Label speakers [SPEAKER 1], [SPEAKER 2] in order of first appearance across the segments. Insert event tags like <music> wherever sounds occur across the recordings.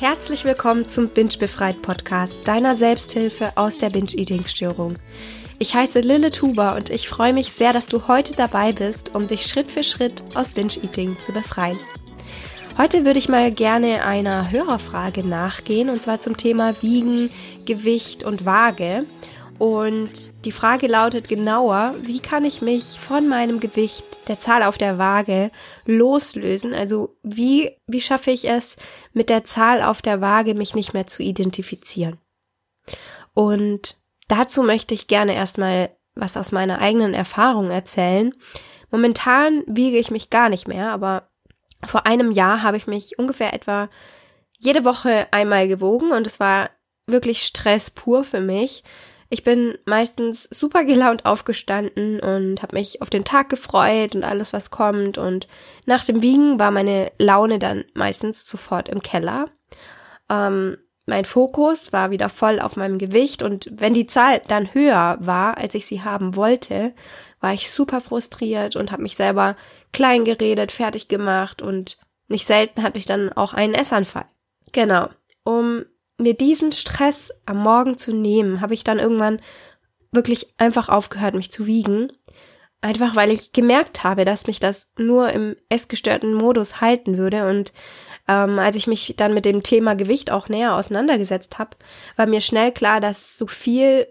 [SPEAKER 1] Herzlich willkommen zum Binge Befreit Podcast, deiner Selbsthilfe aus der Binge-Eating-Störung. Ich heiße Lille Tuber und ich freue mich sehr, dass du heute dabei bist, um dich Schritt für Schritt aus Binge-Eating zu befreien. Heute würde ich mal gerne einer Hörerfrage nachgehen und zwar zum Thema Wiegen, Gewicht und Waage. Und die Frage lautet genauer, wie kann ich mich von meinem Gewicht, der Zahl auf der Waage, loslösen? Also wie, wie schaffe ich es, mit der Zahl auf der Waage mich nicht mehr zu identifizieren? Und dazu möchte ich gerne erstmal was aus meiner eigenen Erfahrung erzählen. Momentan wiege ich mich gar nicht mehr, aber vor einem Jahr habe ich mich ungefähr etwa jede Woche einmal gewogen und es war wirklich Stress pur für mich ich bin meistens super gelaunt aufgestanden und habe mich auf den Tag gefreut und alles, was kommt. Und nach dem Wiegen war meine Laune dann meistens sofort im Keller. Ähm, mein Fokus war wieder voll auf meinem Gewicht und wenn die Zahl dann höher war, als ich sie haben wollte, war ich super frustriert und habe mich selber klein geredet, fertig gemacht und nicht selten hatte ich dann auch einen Essanfall. Genau. Um mir diesen Stress am Morgen zu nehmen, habe ich dann irgendwann wirklich einfach aufgehört, mich zu wiegen. Einfach weil ich gemerkt habe, dass mich das nur im essgestörten Modus halten würde. Und ähm, als ich mich dann mit dem Thema Gewicht auch näher auseinandergesetzt habe, war mir schnell klar, dass so viel,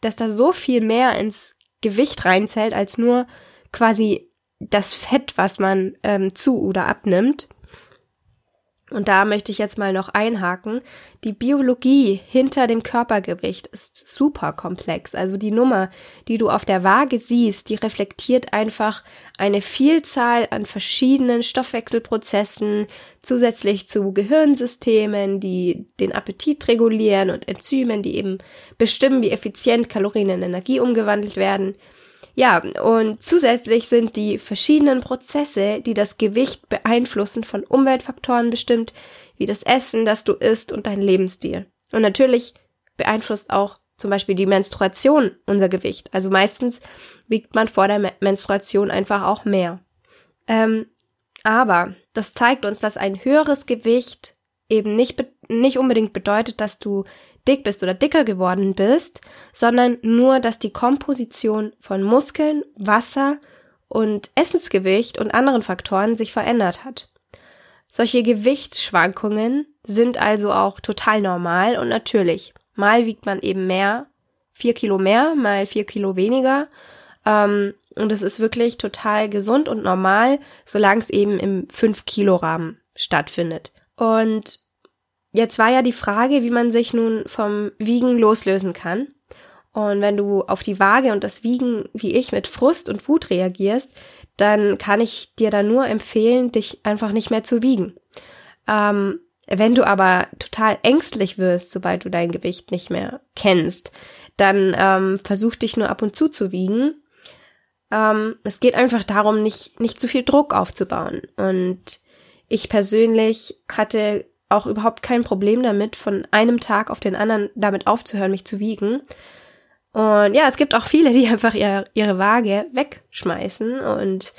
[SPEAKER 1] dass da so viel mehr ins Gewicht reinzählt, als nur quasi das Fett, was man ähm, zu oder abnimmt. Und da möchte ich jetzt mal noch einhaken. Die Biologie hinter dem Körpergewicht ist super komplex. Also die Nummer, die du auf der Waage siehst, die reflektiert einfach eine Vielzahl an verschiedenen Stoffwechselprozessen, zusätzlich zu Gehirnsystemen, die den Appetit regulieren und Enzymen, die eben bestimmen, wie effizient Kalorien in Energie umgewandelt werden. Ja, und zusätzlich sind die verschiedenen Prozesse, die das Gewicht beeinflussen, von Umweltfaktoren bestimmt, wie das Essen, das du isst und dein Lebensstil. Und natürlich beeinflusst auch zum Beispiel die Menstruation unser Gewicht. Also meistens wiegt man vor der Menstruation einfach auch mehr. Ähm, aber das zeigt uns, dass ein höheres Gewicht eben nicht, nicht unbedingt bedeutet, dass du dick bist oder dicker geworden bist, sondern nur, dass die Komposition von Muskeln, Wasser und Essensgewicht und anderen Faktoren sich verändert hat. Solche Gewichtsschwankungen sind also auch total normal und natürlich. Mal wiegt man eben mehr, vier Kilo mehr, mal vier Kilo weniger. Ähm, und es ist wirklich total gesund und normal, solange es eben im 5-Kilo-Rahmen stattfindet. Und Jetzt war ja die Frage, wie man sich nun vom Wiegen loslösen kann. Und wenn du auf die Waage und das Wiegen wie ich mit Frust und Wut reagierst, dann kann ich dir da nur empfehlen, dich einfach nicht mehr zu wiegen. Ähm, wenn du aber total ängstlich wirst, sobald du dein Gewicht nicht mehr kennst, dann ähm, versuch dich nur ab und zu zu wiegen. Ähm, es geht einfach darum, nicht, nicht zu viel Druck aufzubauen. Und ich persönlich hatte auch überhaupt kein Problem damit, von einem Tag auf den anderen damit aufzuhören, mich zu wiegen. Und ja, es gibt auch viele, die <laughs> einfach ihre, ihre Waage wegschmeißen. Und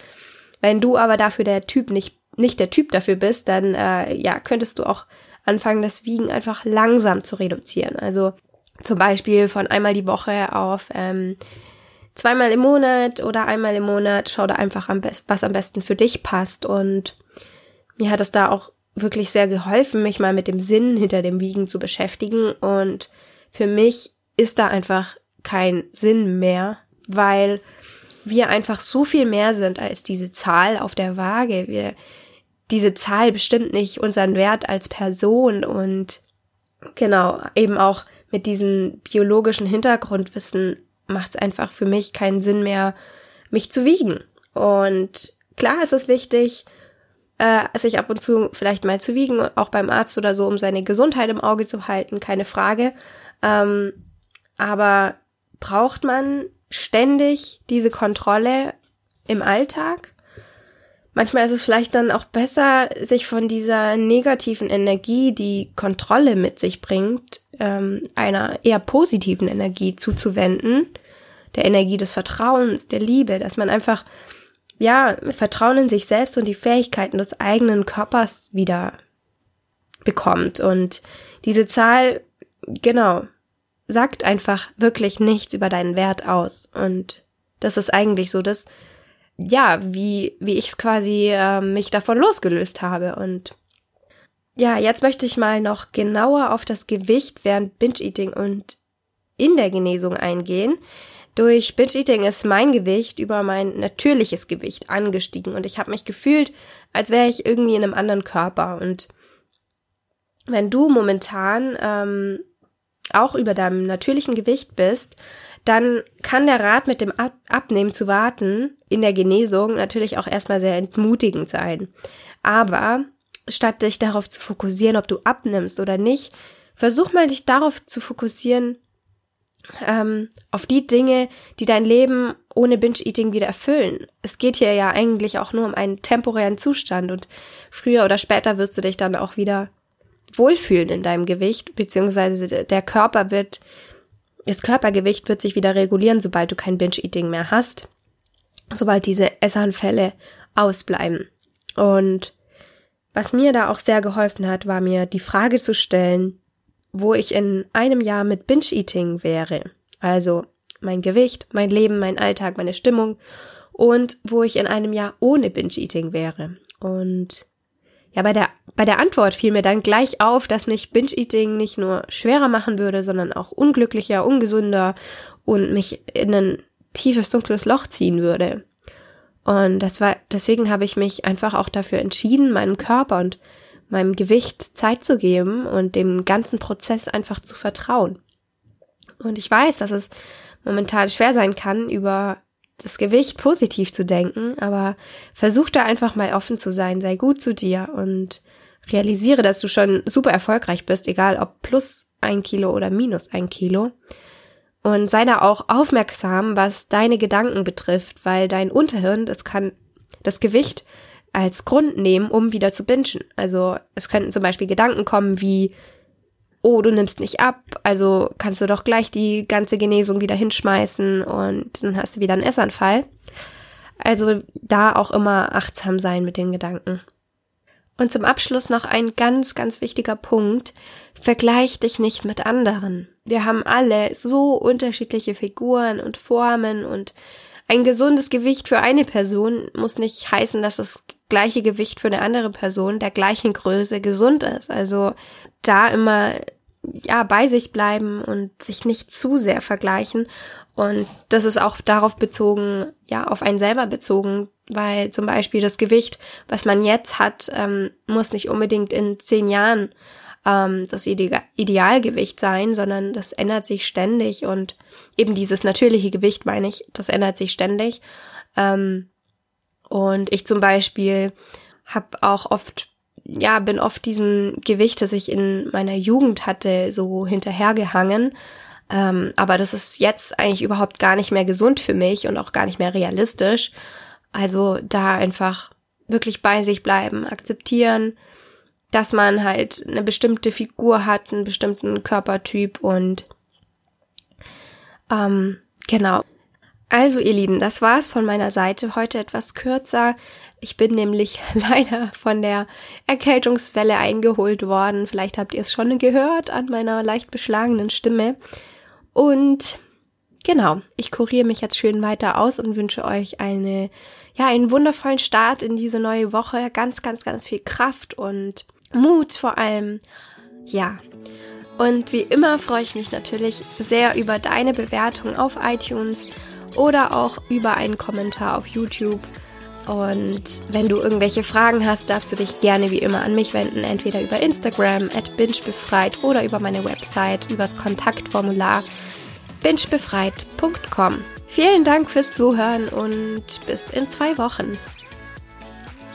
[SPEAKER 1] wenn du aber dafür der Typ nicht, nicht der Typ dafür bist, dann äh, ja, könntest du auch anfangen, das Wiegen einfach langsam zu reduzieren. Also zum Beispiel von einmal die Woche auf ähm, zweimal im Monat oder einmal im Monat. Schau da einfach am was am besten für dich passt. Und mir hat es da auch wirklich sehr geholfen, mich mal mit dem Sinn hinter dem Wiegen zu beschäftigen. Und für mich ist da einfach kein Sinn mehr, weil wir einfach so viel mehr sind als diese Zahl auf der Waage. Wir, diese Zahl bestimmt nicht unseren Wert als Person und genau, eben auch mit diesem biologischen Hintergrundwissen macht es einfach für mich keinen Sinn mehr, mich zu wiegen. Und klar ist es wichtig, äh, sich ab und zu vielleicht mal zu wiegen, auch beim Arzt oder so, um seine Gesundheit im Auge zu halten, keine Frage. Ähm, aber braucht man ständig diese Kontrolle im Alltag? Manchmal ist es vielleicht dann auch besser, sich von dieser negativen Energie, die Kontrolle mit sich bringt, ähm, einer eher positiven Energie zuzuwenden, der Energie des Vertrauens, der Liebe, dass man einfach ja, Vertrauen in sich selbst und die Fähigkeiten des eigenen Körpers wieder bekommt. Und diese Zahl, genau, sagt einfach wirklich nichts über deinen Wert aus. Und das ist eigentlich so, dass, ja, wie, wie ich es quasi äh, mich davon losgelöst habe. Und ja, jetzt möchte ich mal noch genauer auf das Gewicht während Binge-Eating und in der Genesung eingehen. Durch Binge-Eating ist mein Gewicht über mein natürliches Gewicht angestiegen und ich habe mich gefühlt, als wäre ich irgendwie in einem anderen Körper. Und wenn du momentan ähm, auch über deinem natürlichen Gewicht bist, dann kann der Rat mit dem Ab Abnehmen zu warten in der Genesung natürlich auch erstmal sehr entmutigend sein. Aber statt dich darauf zu fokussieren, ob du abnimmst oder nicht, versuch mal dich darauf zu fokussieren, ähm, auf die Dinge, die dein Leben ohne Binge-Eating wieder erfüllen. Es geht hier ja eigentlich auch nur um einen temporären Zustand und früher oder später wirst du dich dann auch wieder wohlfühlen in deinem Gewicht, beziehungsweise der Körper wird, das Körpergewicht wird sich wieder regulieren, sobald du kein Binge-Eating mehr hast, sobald diese Essanfälle ausbleiben. Und was mir da auch sehr geholfen hat, war mir die Frage zu stellen, wo ich in einem Jahr mit Binge-Eating wäre. Also mein Gewicht, mein Leben, mein Alltag, meine Stimmung und wo ich in einem Jahr ohne Binge-Eating wäre. Und ja, bei der, bei der Antwort fiel mir dann gleich auf, dass mich Binge-Eating nicht nur schwerer machen würde, sondern auch unglücklicher, ungesünder und mich in ein tiefes, dunkles Loch ziehen würde. Und das war, deswegen habe ich mich einfach auch dafür entschieden, meinem Körper und meinem Gewicht Zeit zu geben und dem ganzen Prozess einfach zu vertrauen. Und ich weiß, dass es momentan schwer sein kann, über das Gewicht positiv zu denken, aber versuch da einfach mal offen zu sein, sei gut zu dir und realisiere, dass du schon super erfolgreich bist, egal ob plus ein Kilo oder minus ein Kilo. Und sei da auch aufmerksam, was deine Gedanken betrifft, weil dein Unterhirn, das kann das Gewicht als Grund nehmen, um wieder zu bingen. Also es könnten zum Beispiel Gedanken kommen wie, oh, du nimmst nicht ab, also kannst du doch gleich die ganze Genesung wieder hinschmeißen und dann hast du wieder einen Essanfall. Also da auch immer achtsam sein mit den Gedanken. Und zum Abschluss noch ein ganz, ganz wichtiger Punkt. Vergleich dich nicht mit anderen. Wir haben alle so unterschiedliche Figuren und Formen und ein gesundes Gewicht für eine Person muss nicht heißen, dass das gleiche Gewicht für eine andere Person der gleichen Größe gesund ist. Also da immer ja bei sich bleiben und sich nicht zu sehr vergleichen und das ist auch darauf bezogen, ja, auf einen selber bezogen, weil zum Beispiel das Gewicht, was man jetzt hat, ähm, muss nicht unbedingt in zehn Jahren ähm, das Ide Idealgewicht sein, sondern das ändert sich ständig und eben dieses natürliche Gewicht, meine ich, das ändert sich ständig. Ähm, und ich zum Beispiel habe auch oft ja, bin oft diesem Gewicht, das ich in meiner Jugend hatte, so hinterhergehangen. Ähm, aber das ist jetzt eigentlich überhaupt gar nicht mehr gesund für mich und auch gar nicht mehr realistisch. Also da einfach wirklich bei sich bleiben, akzeptieren, dass man halt eine bestimmte Figur hat, einen bestimmten Körpertyp und ähm, genau. Also ihr Lieben, das war's von meiner Seite. Heute etwas kürzer. Ich bin nämlich <laughs> leider von der Erkältungswelle eingeholt worden. Vielleicht habt ihr es schon gehört an meiner leicht beschlagenen Stimme. Und genau, ich kuriere mich jetzt schön weiter aus und wünsche euch eine, ja, einen wundervollen Start in diese neue Woche. Ganz, ganz, ganz viel Kraft und Mut vor allem. Ja. Und wie immer freue ich mich natürlich sehr über deine Bewertung auf iTunes oder auch über einen Kommentar auf YouTube. Und wenn du irgendwelche Fragen hast, darfst du dich gerne wie immer an mich wenden, entweder über Instagram at bingebefreit oder über meine Website, übers Kontaktformular bingebefreit.com. Vielen Dank fürs Zuhören und bis in zwei Wochen.